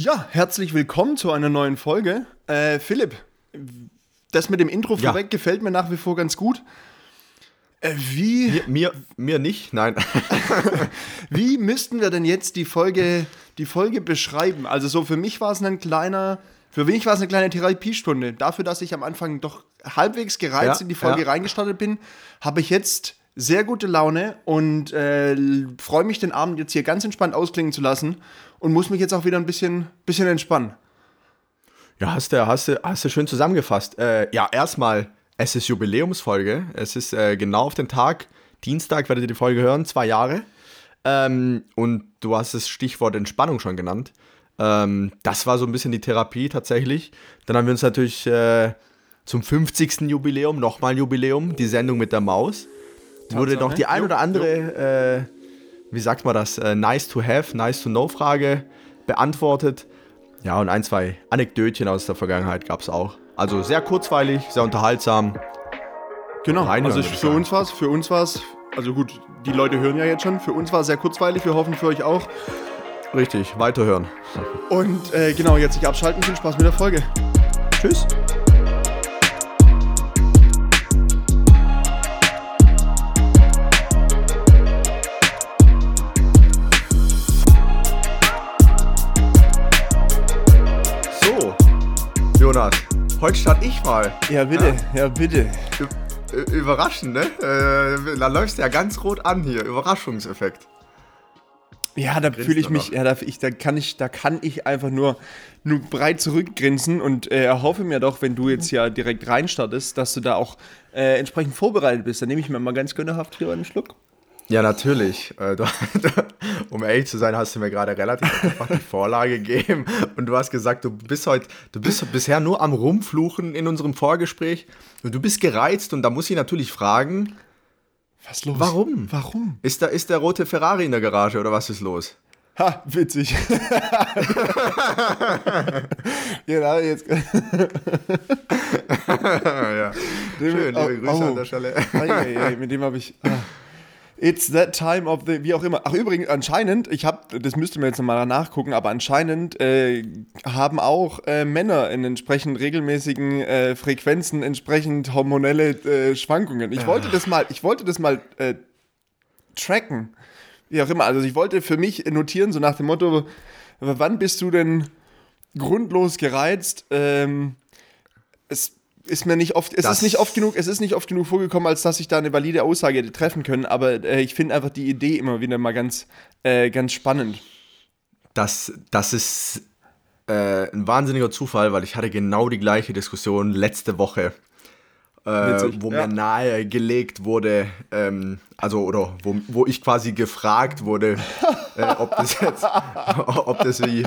Ja, herzlich willkommen zu einer neuen Folge. Äh, Philipp, das mit dem Intro Ja. vorweg gefällt mir nach wie vor ganz gut. Äh, wie, Mir, mir, mir nicht, nein. wie müssten wir denn jetzt die Folge, die Folge beschreiben? Also so für mich war es ein kleiner, für mich war es eine kleine Therapiestunde. Dafür, dass ich am Anfang doch halbwegs gereizt Ja, in die Folge ja. reingestartet bin, habe ich jetzt sehr gute Laune und äh, freue mich, den Abend jetzt hier ganz entspannt ausklingen zu lassen und muss mich jetzt auch wieder ein bisschen, bisschen entspannen. Ja, hast du, hast du, hast du schön zusammengefasst. Äh, ja, erstmal, es ist Jubiläumsfolge. Es ist äh, genau auf den Tag, Dienstag werdet ihr die Folge hören, zwei Jahre. Ähm, und du hast das Stichwort Entspannung schon genannt. Ähm, das war so ein bisschen die Therapie tatsächlich. Dann haben wir uns natürlich äh, zum 50. Jubiläum, nochmal ein Jubiläum, die Sendung mit der Maus. Wurde noch die ein oder andere, äh, wie sagt man das, äh, nice to have, nice to know Frage beantwortet. Ja, und ein, zwei Anekdötchen aus der Vergangenheit gab es auch. Also sehr kurzweilig, sehr unterhaltsam. Genau, Reinhören, also für uns war es, für uns war es, also gut, die Leute hören ja jetzt schon, für uns war es sehr kurzweilig, wir hoffen für euch auch. Richtig, weiterhören. Und äh, genau, jetzt nicht abschalten, viel Spaß mit der Folge. Tschüss. Heute starte ich mal. Ja, bitte, ja, bitte. Ü- Überraschend, ne? Äh, da läufst du ja ganz rot an hier. Überraschungseffekt. Ja, da fühle ich mich, ja, da, ich, da kann ich, da kann ich einfach nur, nur breit zurückgrinsen und äh, erhoffe mir doch, wenn du jetzt ja direkt reinstartest, dass du da auch äh, entsprechend vorbereitet bist. Dann nehme ich mir mal ganz gönnerhaft hier einen Schluck. Ja, natürlich. Äh, um ehrlich zu sein, hast du mir gerade relativ einfach die Vorlage gegeben und du hast gesagt, du bist heute, du bist bisher nur am Rumfluchen in unserem Vorgespräch und du bist gereizt und da muss ich natürlich fragen, Was los? Warum? Warum? ist da ist der rote Ferrari in der Garage oder was ist los? Ha, witzig. genau, jetzt. ja. Schön, liebe Oh, Grüße oh. an der Stelle. Ei, ei, ei, mit dem habe ich. Ah. It's that time of the, wie auch immer. Ach übrigens, anscheinend, ich habe, das müsste man jetzt nochmal nachgucken, aber anscheinend äh, haben auch äh, Männer in entsprechend regelmäßigen äh, Frequenzen entsprechend hormonelle äh, Schwankungen. Ich wollte das mal, ich wollte das mal äh, tracken. Wie auch immer. Also ich wollte für mich notieren, so nach dem Motto, wann bist du denn grundlos gereizt? Ähm, es ist mir nicht oft, es Das- ist nicht oft genug, es ist nicht oft genug vorgekommen, als dass ich da eine valide Aussage hätte treffen können, aber äh, ich finde einfach die Idee immer wieder mal ganz, äh, ganz spannend. Das, das ist äh, ein wahnsinniger Zufall, weil ich hatte genau die gleiche Diskussion letzte Woche, äh, Witzig, wo ja. mir nahegelegt wurde, ähm, also oder wo, wo ich quasi gefragt wurde, äh, ob das jetzt, ob das wie,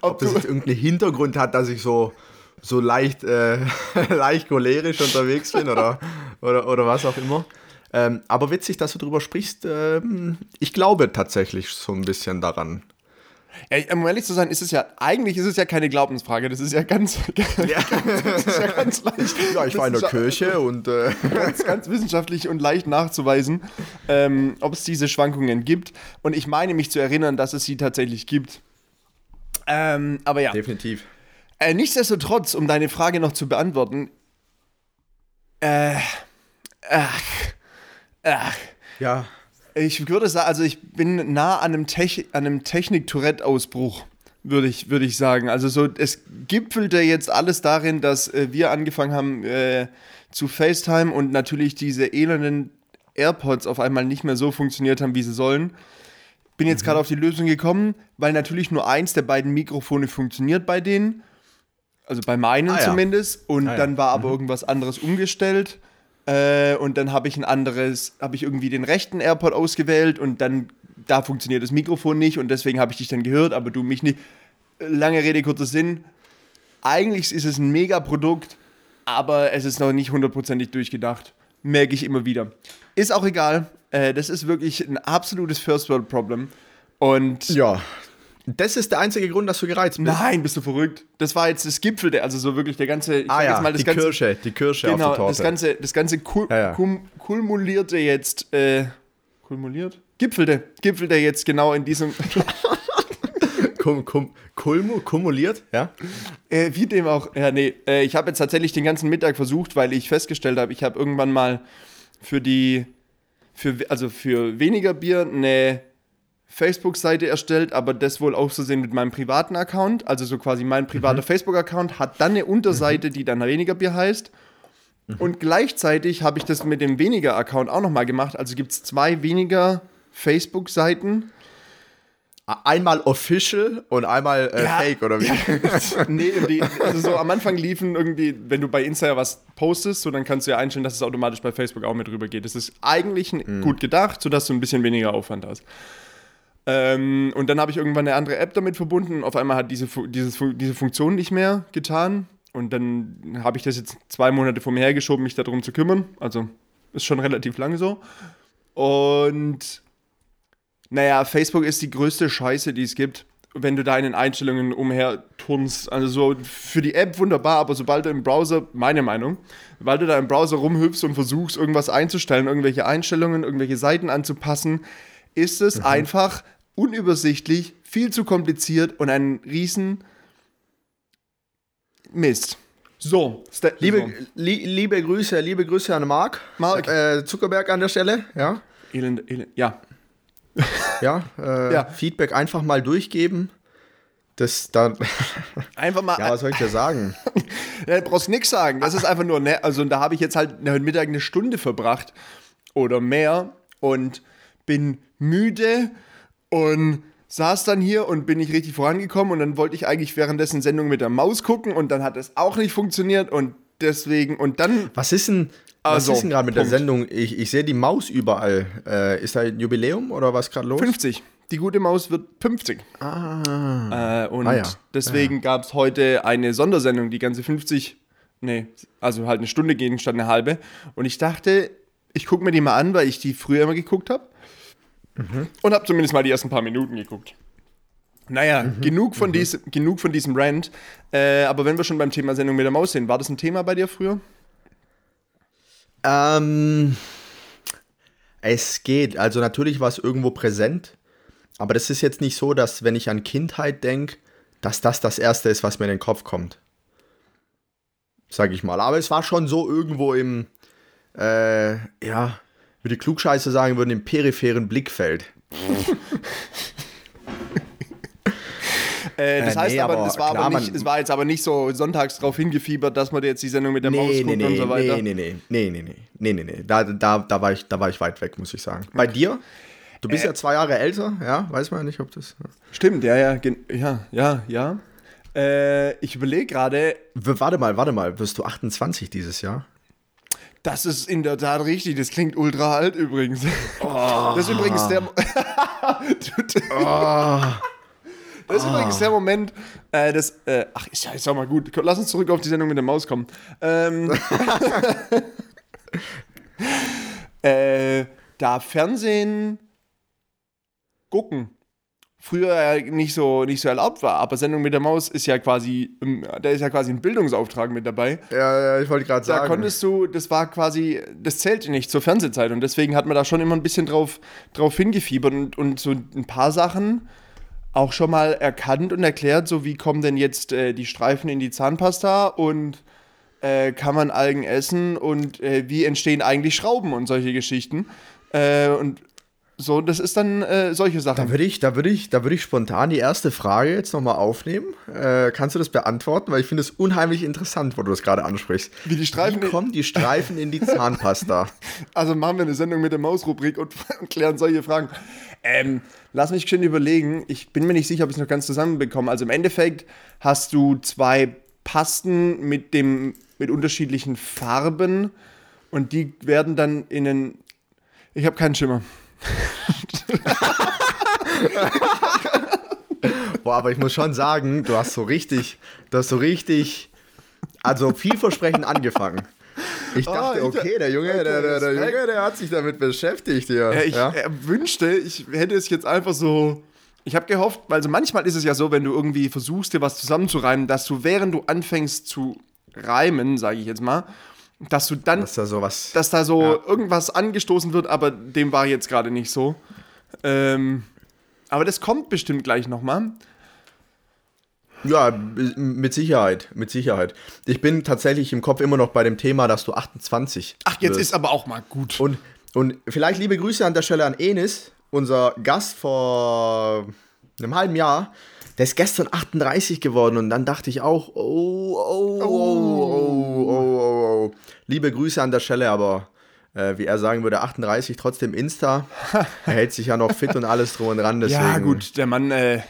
ob das du- jetzt irgendeinen Hintergrund hat, dass ich so so leicht, äh, leicht cholerisch unterwegs bin oder, oder, oder was auch immer. Ähm, aber witzig, dass du drüber sprichst. Ähm, ich glaube tatsächlich so ein bisschen daran. Ja, um ehrlich zu sein, ist es ja, eigentlich ist es ja keine Glaubensfrage, das ist ja ganz, das ist ja ganz leicht. Ja, ich war in der Kirche und äh, ganz, ganz wissenschaftlich und leicht nachzuweisen, ähm, ob es diese Schwankungen gibt. Und ich meine mich zu erinnern, dass es sie tatsächlich gibt. Ähm, aber ja. definitiv. Äh, nichtsdestotrotz, um deine Frage noch zu beantworten, äh, ach, ach, Ja. ich würde sagen, also ich bin nah an einem, Tech, an einem Technik-Tourette-Ausbruch, würde ich, würde ich sagen. Also so, es gipfelte jetzt alles darin, dass äh, wir angefangen haben äh, zu FaceTime und natürlich diese elenden AirPods auf einmal nicht mehr so funktioniert haben, wie sie sollen. Bin jetzt gerade auf die Lösung gekommen, weil natürlich nur eins der beiden Mikrofone funktioniert bei denen. Also bei meinen Ah, ja. zumindest. Und Ah, dann war aber irgendwas anderes umgestellt. Äh, und dann habe ich ein anderes, habe ich irgendwie den rechten AirPod ausgewählt und dann, da funktioniert das Mikrofon nicht und deswegen habe ich dich dann gehört, aber du mich nicht. Lange Rede, kurzer Sinn. Eigentlich ist es ein Mega-Produkt, aber es ist noch nicht hundertprozentig durchgedacht. Merke ich immer wieder. Ist auch egal. Äh, das ist wirklich ein absolutes First-World-Problem. Und Ja. Das ist der einzige Grund, dass du gereizt bist. Nein, bist du verrückt? Das war jetzt das Gipfel, der, also so wirklich der ganze, ich ah ja, jetzt mal das die ganze, Kirsche, die Kirsche genau, auf der das Torte. ganze, das ganze kul Ja, ja. kum- kulmulierte jetzt, äh, kulmuliert? Gipfelte, gipfelte jetzt genau in diesem, kum, kum, kulmu, kumuliert, ja? Äh, wie dem auch. Ja, nee. Äh, ich habe jetzt tatsächlich den ganzen Mittag versucht, weil ich festgestellt habe, ich habe irgendwann mal für die, für, also für weniger Bier eine Facebook-Seite erstellt, aber das wohl auch so sehen mit meinem privaten Account. Also so quasi mein privater mhm. Facebook-Account hat dann eine Unterseite, mhm. die dann weniger Bier heißt. Mhm. Und gleichzeitig habe ich das mit dem weniger Account auch nochmal gemacht. Also gibt es zwei weniger Facebook-Seiten. Einmal official und einmal äh, ja, fake, oder wie? Ja. nee, die, also so am Anfang liefen irgendwie, wenn du bei Insta was postest, so dann kannst du ja einstellen, dass es automatisch bei Facebook auch mit rüber geht. Das ist eigentlich mhm. gut gedacht, sodass du ein bisschen weniger Aufwand hast. Ähm, und dann habe ich irgendwann eine andere App damit verbunden. Auf einmal hat diese, dieses, diese Funktion nicht mehr getan. Und dann habe ich das jetzt zwei Monate vor mir hergeschoben, mich darum zu kümmern. Also ist schon relativ lange so. Und naja, Facebook ist die größte Scheiße, die es gibt, wenn du da in den Einstellungen umherturnst. Also so für die App wunderbar, aber sobald du im Browser, meine Meinung, weil du da im Browser rumhüpfst und versuchst, irgendwas einzustellen, irgendwelche Einstellungen, irgendwelche Seiten anzupassen, ist es mhm. einfach unübersichtlich, viel zu kompliziert und ein riesen Mist. So, liebe. Li liebe Grüße, liebe Grüße an Marc. Marc. Äh, Zuckerberg an der Stelle, ja. Elend, elend, ja. ja, äh, ja, Feedback einfach mal durchgeben. Das dann. Einfach mal. ja, was soll ich dir sagen? ja, du brauchst nichts sagen. Das ist einfach nur, ne, also da habe ich jetzt halt heute Mittag eine Stunde verbracht oder mehr und bin müde und saß dann hier und bin nicht richtig vorangekommen und dann wollte ich eigentlich währenddessen Sendung mit der Maus gucken und dann hat es auch nicht funktioniert und deswegen und dann. Was ist denn, also, was ist denn gerade mit Punkt. der Sendung? Ich, ich sehe die Maus überall. Äh, ist da ein Jubiläum oder was gerade los? 50. Die gute Maus wird 50. Ah. Äh, und ah, ja. deswegen ja. gab es heute eine Sondersendung, die ganze 50, nee, also halt eine Stunde gehen statt eine halbe. Und ich dachte, ich gucke mir die mal an, weil ich die früher immer geguckt habe. Mhm. Und habe zumindest mal die ersten paar Minuten geguckt. Naja, mhm. genug, von mhm. dies, genug von diesem Rant. Äh, aber wenn wir schon beim Thema Sendung mit der Maus sind, war das ein Thema bei dir früher? Ähm, es geht. Also natürlich war es irgendwo präsent. Aber das ist jetzt nicht so, dass wenn ich an Kindheit denke, dass das das Erste ist, was mir in den Kopf kommt. Sag ich mal. Aber es war schon so irgendwo im, äh, ja, wie die Klugscheiße sagen würden, im peripheren Blickfeld. Äh, das äh, heißt nee, aber, es, war klar, aber nicht, es war jetzt aber nicht so sonntags drauf hingefiebert, dass man jetzt die Sendung mit der nee, Maus guckt nee, und so weiter. Nee, nee, nee, nee, nee, nee, nee, nee. Da, da, da, war, ich, da war ich weit weg, muss ich sagen. Bei dir? Du bist äh, ja zwei Jahre älter, ja? Weiß man ja nicht, ob das. Stimmt, ja, ja, ja, ja, ja. Äh, ich überlege gerade. Warte mal, warte mal, wirst du 28 dieses Jahr? Das ist in der Tat richtig. Das klingt ultra alt übrigens. Oh. Das ist übrigens der. oh. Das ist oh. übrigens der Moment, äh, das. Äh, ach, ist ja, ist auch mal gut. Lass uns zurück auf die Sendung mit der Maus kommen. Ähm, äh, da Fernsehen gucken früher nicht so, nicht so erlaubt war. Aber Sendung mit der Maus ist ja quasi, da ist ja quasi ein Bildungsauftrag mit dabei. Ja, ja ich wollte gerade sagen. Da konntest du, das war quasi, das zählte nicht zur Fernsehzeit. Und deswegen hat man da schon immer ein bisschen drauf, drauf hingefiebert und, und so ein paar Sachen auch schon mal erkannt und erklärt, so wie kommen denn jetzt äh, die Streifen in die Zahnpasta und äh, kann man Algen essen und äh, wie entstehen eigentlich Schrauben und solche Geschichten. Äh, und so, das ist dann äh, solche Sachen. Da würde ich, da würde ich, da würde ich spontan die erste Frage jetzt nochmal aufnehmen. Äh, kannst du das beantworten? Weil ich finde es unheimlich interessant, wo du das gerade ansprichst. Wie die Streifen. Wie kommen die Streifen in die Zahnpasta? Also machen wir eine Sendung mit der Mausrubrik und, und klären solche Fragen. Ähm, lass mich schön überlegen. Ich bin mir nicht sicher, ob ich es noch ganz zusammenbekomme. Also im Endeffekt hast du zwei Pasten mit dem mit unterschiedlichen Farben und die werden dann in einen. Ich habe keinen Schimmer. Boah, aber ich muss schon sagen, du hast so richtig, du hast so richtig, also vielversprechend angefangen. Ich dachte, oh, ich, okay, der Junge, der, der, der, Junge, der hat sich damit beschäftigt hier. Ja, ich ja? wünschte, ich hätte es jetzt einfach so. Ich habe gehofft, weil so manchmal ist es ja so, wenn du irgendwie versuchst, dir was zusammenzureimen, dass du, während du anfängst zu reimen, sage ich jetzt mal, dass du dann, dass da, sowas, dass da so ja. irgendwas angestoßen wird, aber dem war jetzt gerade nicht so. Ähm, aber das kommt bestimmt gleich nochmal. Ja, mit Sicherheit, mit Sicherheit. Ich bin tatsächlich im Kopf immer noch bei dem Thema, dass du 28 Ach, jetzt wirst. ist aber auch mal gut. Und, und vielleicht liebe Grüße an der Stelle an Enis, unser Gast vor einem halben Jahr. Der ist gestern 38 geworden und dann dachte ich auch, oh, oh, oh, oh, oh, oh, oh. Liebe Grüße an der Stelle, aber äh, wie er sagen würde, 38 trotzdem Insta. er hält sich ja noch fit und alles drum und dran. Deswegen ja, gut, der Mann, äh,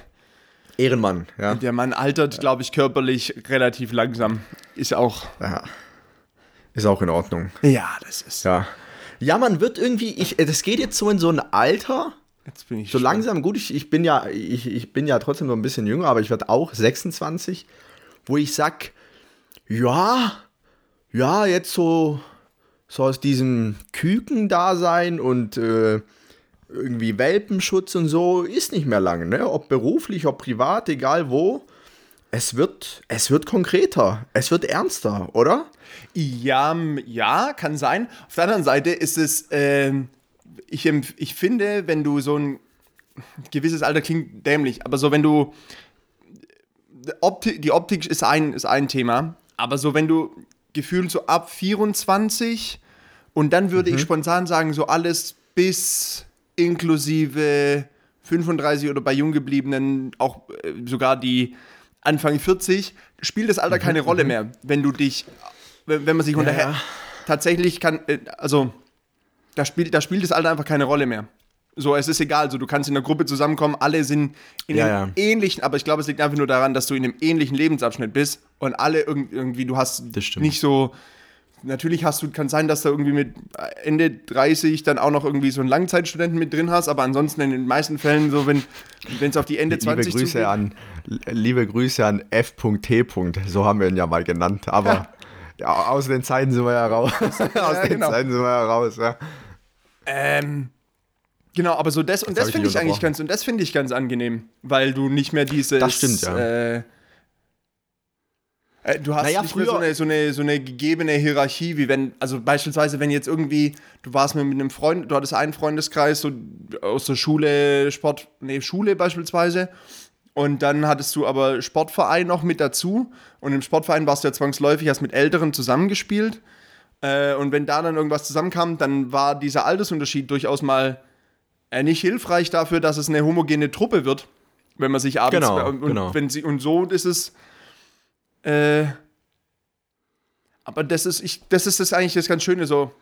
Ehrenmann, ja. der Mann altert, glaube ich, körperlich relativ langsam. Ist auch. ja. Ist auch in Ordnung. Ja, das ist. Ja. Ja, man wird irgendwie, ich, das geht jetzt so in so ein Alter, Jetzt bin ich so langsam, gut, ich, ich bin ja, ich, ich bin ja trotzdem noch ein bisschen jünger, aber ich werde auch 26, wo ich sag, ja, ja, jetzt so, so aus diesem Küken-Dasein und äh, irgendwie Welpenschutz und so ist nicht mehr lange, ne? Ob beruflich, ob privat, egal wo. Es wird, es wird konkreter, es wird ernster, oder? Ja, ja, kann sein. Auf der anderen Seite ist es, ähm, ich, ich finde, wenn du so ein gewisses Alter klingt dämlich, aber so wenn du Opti die Optik ist ein, ist ein Thema, aber so wenn du gefühlt so ab 24 und dann würde ich spontan sagen, so alles bis inklusive 35 oder bei Junggebliebenen auch äh, sogar die Anfang 40, spielt das Alter keine Rolle mehr, wenn du dich, wenn, man sich unterhält. ja. Tatsächlich kann, äh, also da spielt, da spielt das Alter einfach keine Rolle mehr. So, es ist egal, so du kannst in der Gruppe zusammenkommen, alle sind in Ja, einem ja. ähnlichen, aber ich glaube, es liegt einfach nur daran, dass du in einem ähnlichen Lebensabschnitt bist und alle irg irgendwie, du hast nicht so, natürlich hast du, kann sein, dass du irgendwie mit Ende 30 dann auch noch irgendwie so einen Langzeitstudenten mit drin hast, aber ansonsten in den meisten Fällen so, wenn es auf die Ende 20 liebe Grüße zugeht- an liebe Grüße an F.T. So haben wir ihn ja mal genannt. Aber ja, aus den Zeiten sind wir ja raus. aus den genau. Zeiten sind wir ja raus. Ja. Ähm, genau, aber so das und das ich finde ich eigentlich ganz und das finde ich ganz angenehm, weil du nicht mehr dieses. Das stimmt, ja. Äh, äh, du hast Naja, nicht mehr früher- so eine, so, eine, so eine gegebene Hierarchie, wie wenn, also beispielsweise, wenn jetzt irgendwie, du warst mit einem Freund, du hattest einen Freundeskreis, so aus der Schule, Sport, nee, Schule beispielsweise, und dann hattest du aber Sportverein noch mit dazu, und im Sportverein warst du ja zwangsläufig, hast mit Älteren zusammengespielt, äh, und wenn da dann irgendwas zusammenkam, dann war dieser Altersunterschied durchaus mal nicht hilfreich dafür, dass es eine homogene Truppe wird, wenn man sich abends Genau, und, genau. wenn sie und so ist es. Äh, aber das ist ich, das ist das eigentlich das ganz Schöne so,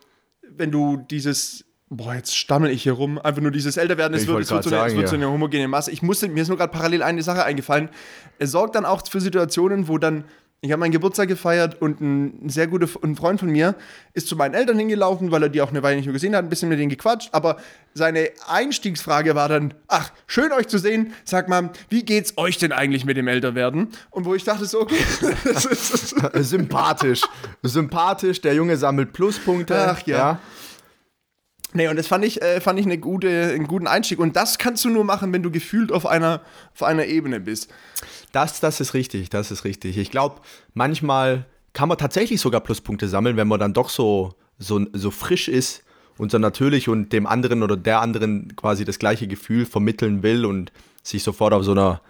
wenn du dieses Boah, jetzt stammel ich hier rum. Einfach nur dieses Älterwerden, es wird, es wird, so grad eine, es sagen, wird so ja. eine homogene Masse. Ich musste, mir ist nur gerade parallel eine Sache eingefallen. Es sorgt dann auch für Situationen, wo dann, ich habe meinen Geburtstag gefeiert und ein, sehr guter ein Freund von mir ist zu meinen Eltern hingelaufen, weil er die auch eine Weile nicht mehr gesehen hat, ein bisschen mit denen gequatscht. Aber seine Einstiegsfrage war dann, ach, schön euch zu sehen. Sag mal, wie geht's euch denn eigentlich mit dem Älterwerden? Und wo ich dachte so, okay, das ist, Sympathisch. Sympathisch. Der Junge sammelt Pluspunkte. Ach ja. Nee, und das fand ich, äh, fand ich eine gute, einen guten Einstieg. Und das kannst du nur machen, wenn du gefühlt auf einer, auf einer Ebene bist. Das, das ist richtig, das ist richtig. Ich glaube, manchmal kann man tatsächlich sogar Pluspunkte sammeln, wenn man dann doch so, so, so frisch ist und so natürlich und dem anderen oder der anderen quasi das gleiche Gefühl vermitteln will und sich sofort auf so einer,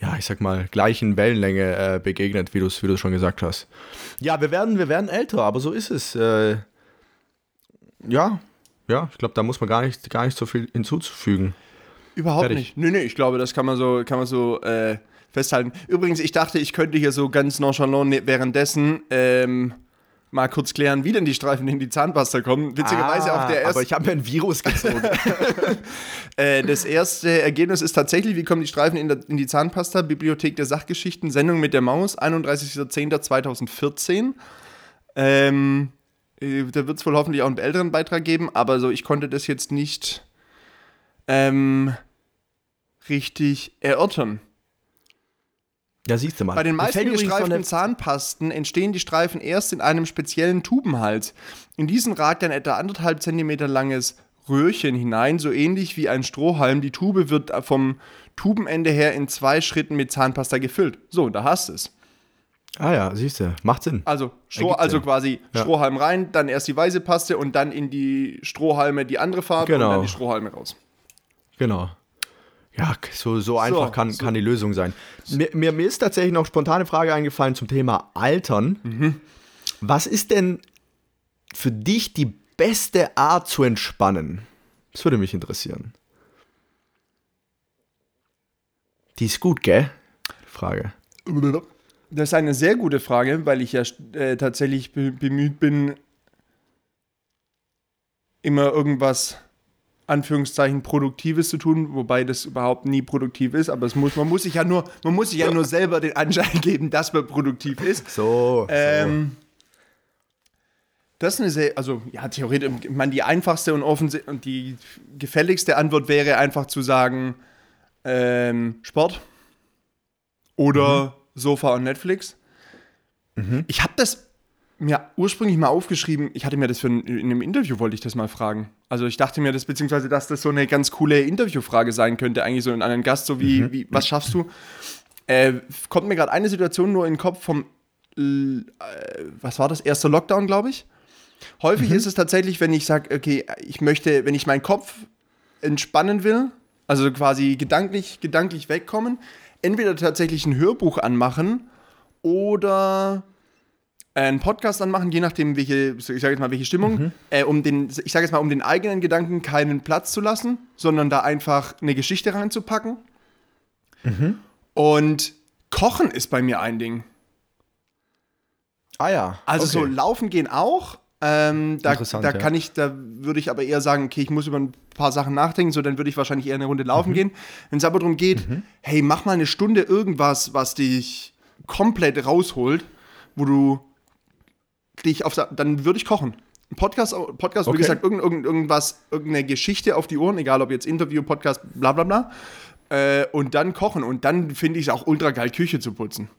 ja, ich sag mal, gleichen Wellenlänge äh, begegnet, wie du es wie schon gesagt hast. Ja, wir werden, wir werden älter, aber so ist es. Äh, ja, ja, ich glaube, da muss man gar nicht, gar nicht so viel hinzuzufügen. Überhaupt Fertig. nicht. Nö, nö, ich glaube, das kann man so, kann man so äh, festhalten. Übrigens, ich dachte, ich könnte hier so ganz nonchalant ne- währenddessen ähm, mal kurz klären, wie denn die Streifen in die Zahnpasta kommen. Witzigerweise Ah, auf der aber ersten. ich habe mir ein Virus gezogen. Äh, das erste Ergebnis ist tatsächlich, wie kommen die Streifen in, der, in die Zahnpasta? Bibliothek der Sachgeschichten, Sendung mit der Maus, 31.10.2014. Ähm, äh, da wird es wohl hoffentlich auch einen älteren Beitrag geben, aber so, ich konnte das jetzt nicht ähm, richtig erörtern. ja, siehst du mal. Bei den meisten gestreiften Zahnpasten entstehen die Streifen erst in einem speziellen Tubenhals. In diesen ragt ein etwa anderthalb Zentimeter langes Röhrchen hinein, so ähnlich wie ein Strohhalm. Die Tube wird vom Tubenende her in zwei Schritten mit Zahnpasta gefüllt. So, da hast du es. Ah ja, siehst du, macht Sinn. Also, Stroh, also Sinn. quasi Ja. Strohhalm rein, dann erst die weiße Paste und dann in die Strohhalme die andere Farbe Genau. und dann die Strohhalme raus. Genau. Ja, so, so einfach so, kann, so. kann die Lösung sein. Mir, mir, mir, ist tatsächlich noch spontane Frage eingefallen zum Thema Altern. Mhm. Was ist denn für dich die beste Art zu entspannen? Das würde mich interessieren. Die ist gut, gell? Frage. Das ist eine sehr gute Frage, weil ich ja äh, tatsächlich bemüht bin, immer irgendwas Anführungszeichen Produktives zu tun, wobei das überhaupt nie produktiv ist, aber es muss, man muss sich ja nur, man muss sich ja nur selber den Anschein geben, dass man produktiv ist. So. Ähm, so. Das ist eine sehr, also ja, theoretisch, meine, die einfachste und offensichtlich und die gefälligste Antwort wäre einfach zu sagen, ähm, Sport oder mhm. Sofa und Netflix. Mhm. Ich habe das mir ursprünglich mal aufgeschrieben, ich hatte mir das für ein, in einem Interview, wollte ich das mal fragen. Also ich dachte mir das, beziehungsweise, dass das so eine ganz coole Interviewfrage sein könnte, eigentlich so in einem Gast, so wie, mhm. wie was schaffst du? Äh, kommt mir gerade eine Situation nur in den Kopf vom, äh, was war das, erster Lockdown, glaube ich. Häufig mhm. ist es tatsächlich, wenn ich sage, okay, ich möchte, wenn ich meinen Kopf entspannen will, also quasi gedanklich, gedanklich wegkommen, entweder tatsächlich ein Hörbuch anmachen oder einen Podcast anmachen, je nachdem, welche, ich sage jetzt mal, welche Stimmung, mhm. äh, um den, ich sage jetzt mal, um den eigenen Gedanken keinen Platz zu lassen, sondern da einfach eine Geschichte reinzupacken. Mhm. Und Kochen ist bei mir ein Ding. Ah ja. Also okay. so laufen gehen auch. Ähm, da da kann ich, da würde ich aber eher sagen, okay, ich muss über ein paar Sachen nachdenken, so dann würde ich wahrscheinlich eher eine Runde laufen mhm. gehen. Wenn es aber darum geht, mhm. hey, mach mal eine Stunde irgendwas, was dich komplett rausholt, wo du dich auf, dann würde ich kochen. Ein Podcast, Podcast okay. wie gesagt, irgend, irgend, irgendwas, irgendeine Geschichte auf die Ohren, egal ob jetzt Interview, Podcast, bla bla bla. Äh, und dann kochen. Und dann finde ich es auch ultra geil, Küche zu putzen.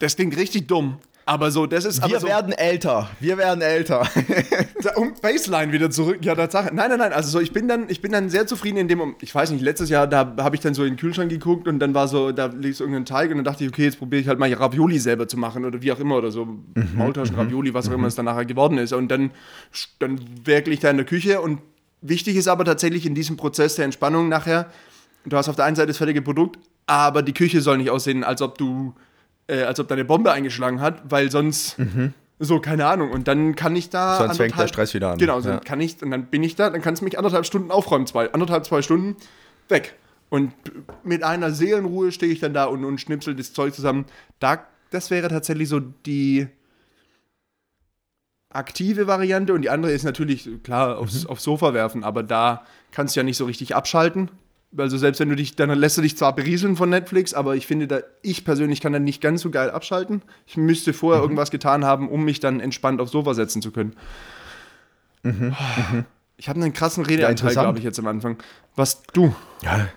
Das klingt richtig dumm. Aber so, das ist. Wir so, werden älter. Wir werden älter. um Baseline wieder zurück. Ja, Tatsache. Nein, nein, nein. Also so, ich bin dann, ich bin dann sehr zufrieden in dem. Ich weiß nicht, letztes Jahr, da habe ich dann so in den Kühlschrank geguckt und dann war so, da liegt so irgendein Teig und dann dachte ich, okay, jetzt probiere ich halt mal Ravioli selber zu machen oder wie auch immer oder so. Mhm, Maultaschen, mhm, Ravioli, was auch mhm. immer es dann nachher geworden ist. Und dann, dann werkle ich da in der Küche und wichtig ist aber tatsächlich in diesem Prozess der Entspannung nachher, du hast auf der einen Seite das fertige Produkt, aber die Küche soll nicht aussehen, als ob du äh, als ob da eine Bombe eingeschlagen hat, weil sonst. Mhm. So, keine Ahnung. Und dann kann ich da. Sonst fängt der Stress wieder an. Genau, so ja. kann ich, und dann bin ich da, dann kannst du mich anderthalb Stunden aufräumen, zwei, anderthalb, zwei Stunden weg. Und mit einer Seelenruhe stehe ich dann da und, und schnipsel das Zeug zusammen. Da, das wäre tatsächlich so die aktive Variante und die andere ist natürlich, klar, aufs, mhm. aufs Sofa werfen, aber da kannst du ja nicht so richtig abschalten. Also selbst wenn du dich, dann lässt du dich zwar berieseln von Netflix, aber ich finde, da, ich persönlich kann dann nicht ganz so geil abschalten. Ich müsste vorher mhm. irgendwas getan haben, um mich dann entspannt aufs Sofa setzen zu können. Mhm. Mhm. Ich habe einen krassen Redeanteil, ja, glaube ich, jetzt am Anfang. Was du? Ja.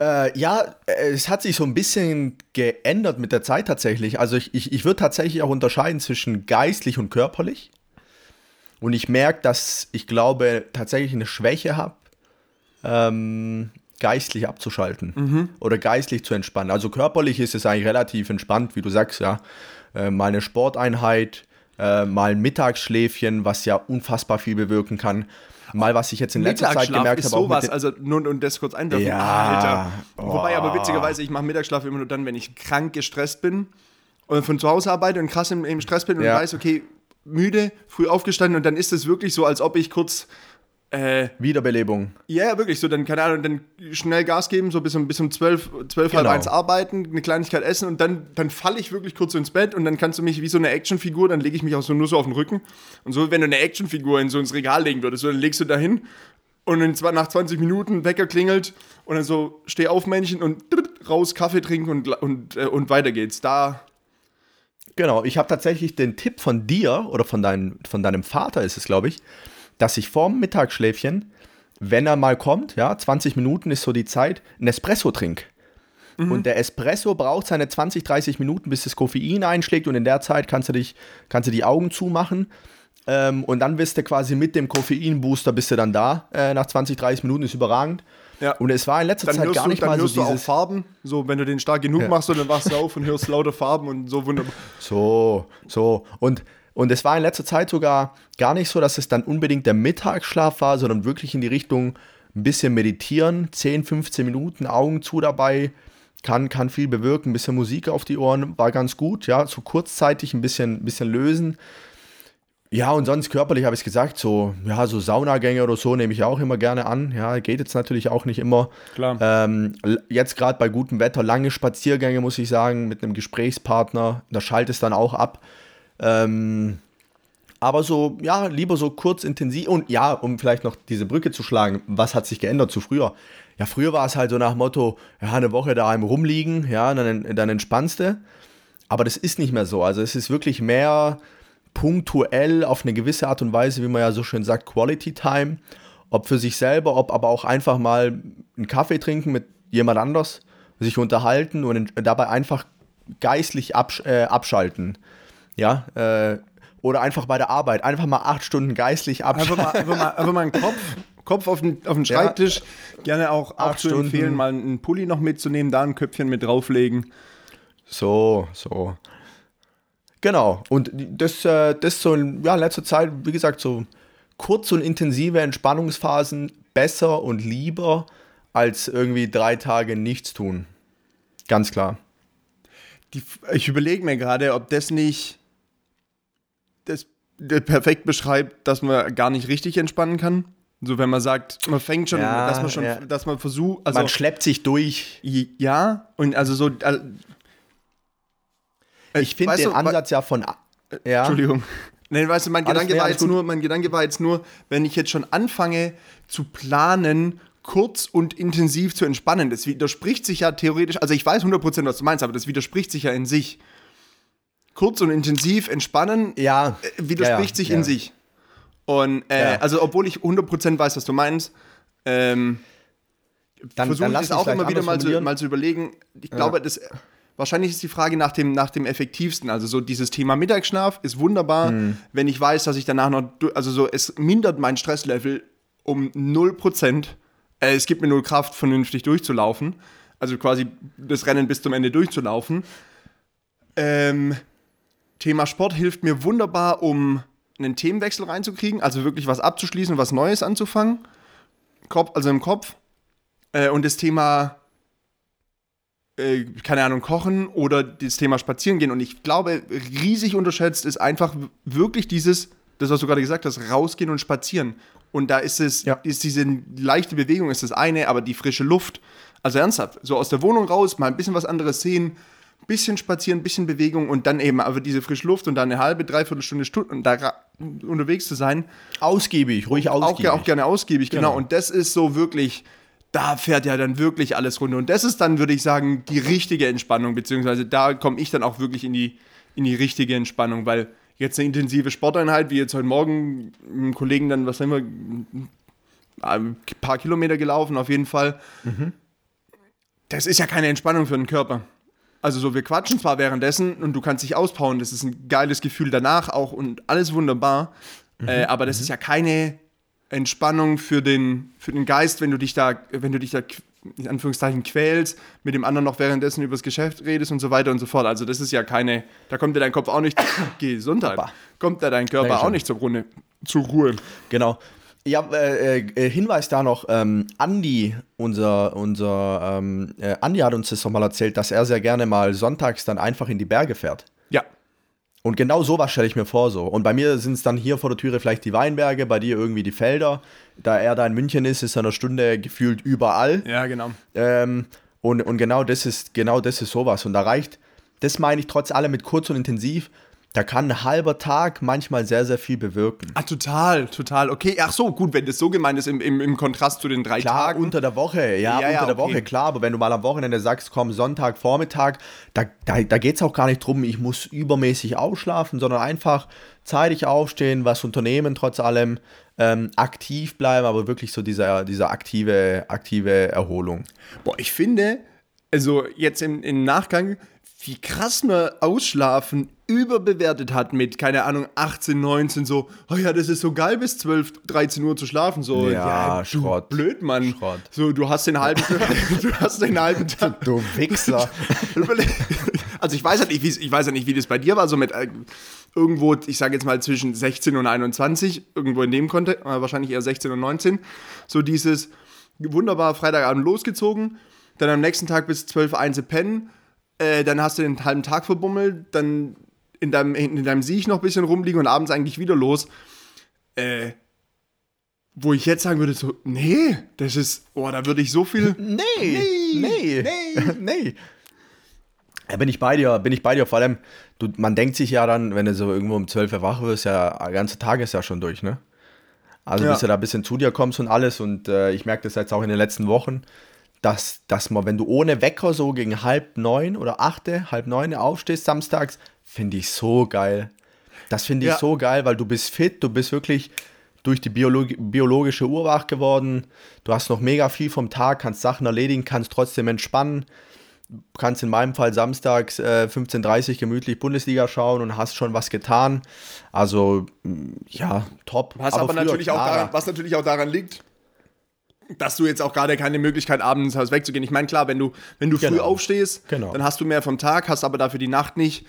Äh, ja, es hat sich so ein bisschen geändert mit der Zeit tatsächlich. Also ich, ich, ich würde tatsächlich auch unterscheiden zwischen geistlich und körperlich. Und ich merke, dass ich glaube, tatsächlich eine Schwäche habe ähm, geistlich abzuschalten mhm. oder geistlich zu entspannen. Also körperlich ist es eigentlich relativ entspannt, wie du sagst, ja. Äh, mal eine Sporteinheit, äh, mal ein Mittagsschläfchen, was ja unfassbar viel bewirken kann. Mal, was ich jetzt in letzter Zeit gemerkt habe. sowas, also nur und das kurz einwerfen. Ja, Alter. Oh. Wobei aber witzigerweise, ich mache Mittagsschlaf immer nur dann, wenn ich krank gestresst bin und von zu Hause arbeite und krass im, im Stress bin und ja. weiß, okay, müde, früh aufgestanden und dann ist es wirklich so, als ob ich kurz äh, Wiederbelebung. Ja, yeah, wirklich. So, dann, keine Ahnung, dann schnell Gas geben, so bis um, bis um 12, 12 genau. halb eins arbeiten, eine Kleinigkeit essen und dann, dann falle ich wirklich kurz ins Bett und dann kannst du mich wie so eine Actionfigur, dann lege ich mich auch so nur so auf den Rücken. Und so, wenn du eine Actionfigur in so ins Regal legen würdest, so, dann legst du da hin und dann nach 20 Minuten Wecker klingelt und dann so, steh auf Männchen und raus, Kaffee trinken und, und, äh, und weiter geht's. Da. Genau, ich habe tatsächlich den Tipp von dir oder von, dein, von deinem Vater ist es, glaube ich, dass ich vorm Mittagsschläfchen, wenn er mal kommt, ja, 20 Minuten ist so die Zeit, ein Espresso trinke. Mhm. Und der Espresso braucht seine 20, 30 Minuten, bis das Koffein einschlägt und in der Zeit kannst du, dich, kannst du die Augen zumachen ähm, und dann bist du quasi mit dem Koffeinbooster bist du dann da. Äh, nach 20, 30 Minuten ist überragend. Ja. Und es war in letzter Zeit gar du, nicht mal so dieses... Dann hörst du auch Farben, so wenn du den stark genug ja. machst, und dann wachst du auf und hörst lauter Farben und so wunderbar. So, so. Und und es war in letzter Zeit sogar gar nicht so, dass es dann unbedingt der Mittagsschlaf war, sondern wirklich in die Richtung ein bisschen meditieren, 10, 15 Minuten, Augen zu dabei, kann, kann viel bewirken, ein bisschen Musik auf die Ohren war ganz gut, ja, so kurzzeitig ein bisschen, bisschen lösen. Ja, und sonst körperlich habe ich es gesagt, so, ja, so Saunagänge oder so nehme ich auch immer gerne an. Ja, geht jetzt natürlich auch nicht immer. Klar. Ähm, jetzt gerade bei gutem Wetter, lange Spaziergänge, muss ich sagen, mit einem Gesprächspartner, da schaltet es dann auch ab. Ähm, aber so, ja, lieber so kurz, intensiv. Und ja, um vielleicht noch diese Brücke zu schlagen, was hat sich geändert zu früher? Ja, früher war es halt so nach Motto, ja, eine Woche daheim rumliegen, ja, dann, dann entspannst du. Aber das ist nicht mehr so. Also es ist wirklich mehr punktuell auf eine gewisse Art und Weise, wie man ja so schön sagt, Quality Time. Ob für sich selber, ob aber auch einfach mal einen Kaffee trinken mit jemand anders, sich unterhalten und dabei einfach geistlich absch äh, abschalten. Ja, äh, oder einfach bei der Arbeit, einfach mal acht Stunden geistlich abschalten. Einfach mal, einfach mal, einfach mal einen Kopf, Kopf auf den, auf den Schreibtisch. Ja. Gerne auch, auch acht zu Stunden. empfehlen, mal einen Pulli noch mitzunehmen, da ein Köpfchen mit drauflegen. So, so. Genau. Und das, äh, das so in ja, letzter Zeit, wie gesagt, so kurz und intensive Entspannungsphasen besser und lieber als irgendwie drei Tage nichts tun. Ganz klar. Die, ich überlege mir gerade, ob das nicht das, das perfekt beschreibt, dass man gar nicht richtig entspannen kann. So, wenn man sagt, man fängt schon, ja, dass man schon, ja. dass man versucht, also man schleppt sich durch. Ja, und also so, äh, ich finde den du, Ansatz ja von. Ja. Entschuldigung. Nein, weißt du, mein Gedanke, war jetzt nur, mein Gedanke war jetzt nur, wenn ich jetzt schon anfange zu planen, kurz und intensiv zu entspannen, das widerspricht sich ja theoretisch, also ich weiß 100%, was du meinst, aber das widerspricht sich ja in sich. Kurz und intensiv entspannen ja. Äh, widerspricht ja, sich ja. in sich. Und äh, also, obwohl ich 100% weiß, was du meinst, ähm, dann, versuche ich es auch immer wieder mal zu, mal zu überlegen. Ich glaube, das Wahrscheinlich ist die Frage nach dem, nach dem effektivsten. Also so dieses Thema Mittagsschlaf ist wunderbar, mhm. wenn ich weiß, dass ich danach noch, also so, es mindert mein Stresslevel um 0%. Äh, es gibt mir null Kraft, vernünftig durchzulaufen. Also quasi das Rennen bis zum Ende durchzulaufen. Ähm, Thema Sport hilft mir wunderbar, um einen Themenwechsel reinzukriegen, also wirklich was abzuschließen, was Neues anzufangen. Kopf, also im Kopf. Äh, und das Thema äh, keine Ahnung, kochen oder das Thema spazieren gehen. Und ich glaube, riesig unterschätzt ist einfach wirklich dieses, das, was du gerade gesagt hast, rausgehen und spazieren. Und da ist es, ja. ist diese leichte Bewegung ist das eine, aber die frische Luft, also ernsthaft, so aus der Wohnung raus, mal ein bisschen was anderes sehen, bisschen spazieren, bisschen Bewegung und dann eben aber diese frische Luft und dann eine halbe, dreiviertel Stunde, Stunde und da unterwegs zu sein. Ausgiebig, ruhig ausgiebig. Auch, auch gerne ausgiebig, genau. genau. Und das ist so wirklich, da fährt ja dann wirklich alles runter. Und das ist dann, würde ich sagen, die richtige Entspannung, beziehungsweise da komme ich dann auch wirklich in die, in die richtige Entspannung, weil jetzt eine intensive Sporteinheit, wie jetzt heute Morgen mit einem Kollegen dann, was haben wir, ein paar Kilometer gelaufen auf jeden Fall. Mhm. Das ist ja keine Entspannung für den Körper. Also so, wir quatschen zwar währenddessen und du kannst dich auspowern, das ist ein geiles Gefühl danach auch und alles wunderbar, mhm. äh, aber das mhm. ist ja keine Entspannung für den, für den Geist, wenn du dich da, wenn du dich da in Anführungszeichen quälst, mit dem anderen noch währenddessen über das Geschäft redest und so weiter und so fort. Also das ist ja keine, da kommt dir dein Kopf auch nicht, Gesundheit, kommt da dein Körper auch nicht zur, Runde, zur Ruhe. Genau. Ja, äh, äh, Hinweis da noch, ähm, Andi, unser, unser ähm, äh, Andi hat uns das nochmal erzählt, dass er sehr gerne mal sonntags dann einfach in die Berge fährt. Ja. Und genau sowas stelle ich mir vor so. Und bei mir sind es dann hier vor der Türe vielleicht die Weinberge, bei dir irgendwie die Felder. Da er da in München ist, ist er eine Stunde gefühlt überall. Ja, genau. Ähm, und, und genau das ist genau das ist sowas. Und da reicht, das meine ich trotz allem mit kurz und intensiv, da kann ein halber Tag manchmal sehr, sehr viel bewirken. Ah, total, total. Okay, ach so, gut, wenn das so gemeint ist im, im, im Kontrast zu den drei klar, Tagen. unter der Woche, ja, ja unter ja, der okay. Woche, klar. Aber wenn du mal am Wochenende sagst, komm, Sonntag, Vormittag, da, da, da geht es auch gar nicht drum, ich muss übermäßig ausschlafen, sondern einfach zeitig aufstehen, was unternehmen, trotz allem ähm, aktiv bleiben, aber wirklich so diese, diese aktive, aktive Erholung. Boah, ich finde, also jetzt im, im Nachgang, wie krass man Ausschlafen überbewertet hat mit, keine Ahnung, 18, 19, so, oh ja, das ist so geil, bis 12, 13 Uhr zu schlafen, so, ja, ja Schrott. blöd, Mann. Schrott. So, du hast den halben, du hast den halben Tag. Du, Wichser. also ich weiß ja nicht, wie, ich weiß ja nicht, wie das bei dir war, so mit äh, irgendwo, ich sage jetzt mal zwischen 16 und 21, irgendwo in dem Kontext, äh, wahrscheinlich eher 16 und 19, so dieses, wunderbar Freitagabend losgezogen, dann am nächsten Tag bis 12 Uhr pennen, äh, dann hast du den halben Tag verbummelt, dann in deinem, in deinem Sieg noch ein bisschen rumliegen und abends eigentlich wieder los. Äh, wo ich jetzt sagen würde, so, nee, das ist, oh, da würde ich so viel. Nee, nee, nee, nee. Ja, bin ich bei dir, bin ich bei dir. Vor allem, du, man denkt sich ja dann, wenn du so irgendwo um 12 Uhr wach wirst, ja, der ganze Tag ist ja schon durch, ne? Also Ja. bis du da ein bisschen zu dir kommst und alles. Und äh, ich merke das jetzt auch in den letzten Wochen, dass, dass man, wenn du ohne Wecker so gegen halb neun oder achte, halb neun aufstehst samstags, finde ich so geil. Das finde ich Ja. so geil, weil du bist fit, du bist wirklich durch die Biolog biologische Uhr wach geworden. Du hast noch mega viel vom Tag, kannst Sachen erledigen, kannst trotzdem entspannen. Kannst in meinem Fall samstags äh, 15.30 Uhr gemütlich Bundesliga schauen und hast schon was getan. Also, ja, top. Was aber, früher, natürlich auch daran, was natürlich auch daran liegt, dass du jetzt auch gerade keine Möglichkeit abends hast wegzugehen. Ich meine, klar, wenn du, wenn du früh Genau. aufstehst, Genau. dann hast du mehr vom Tag, hast aber dafür die Nacht nicht.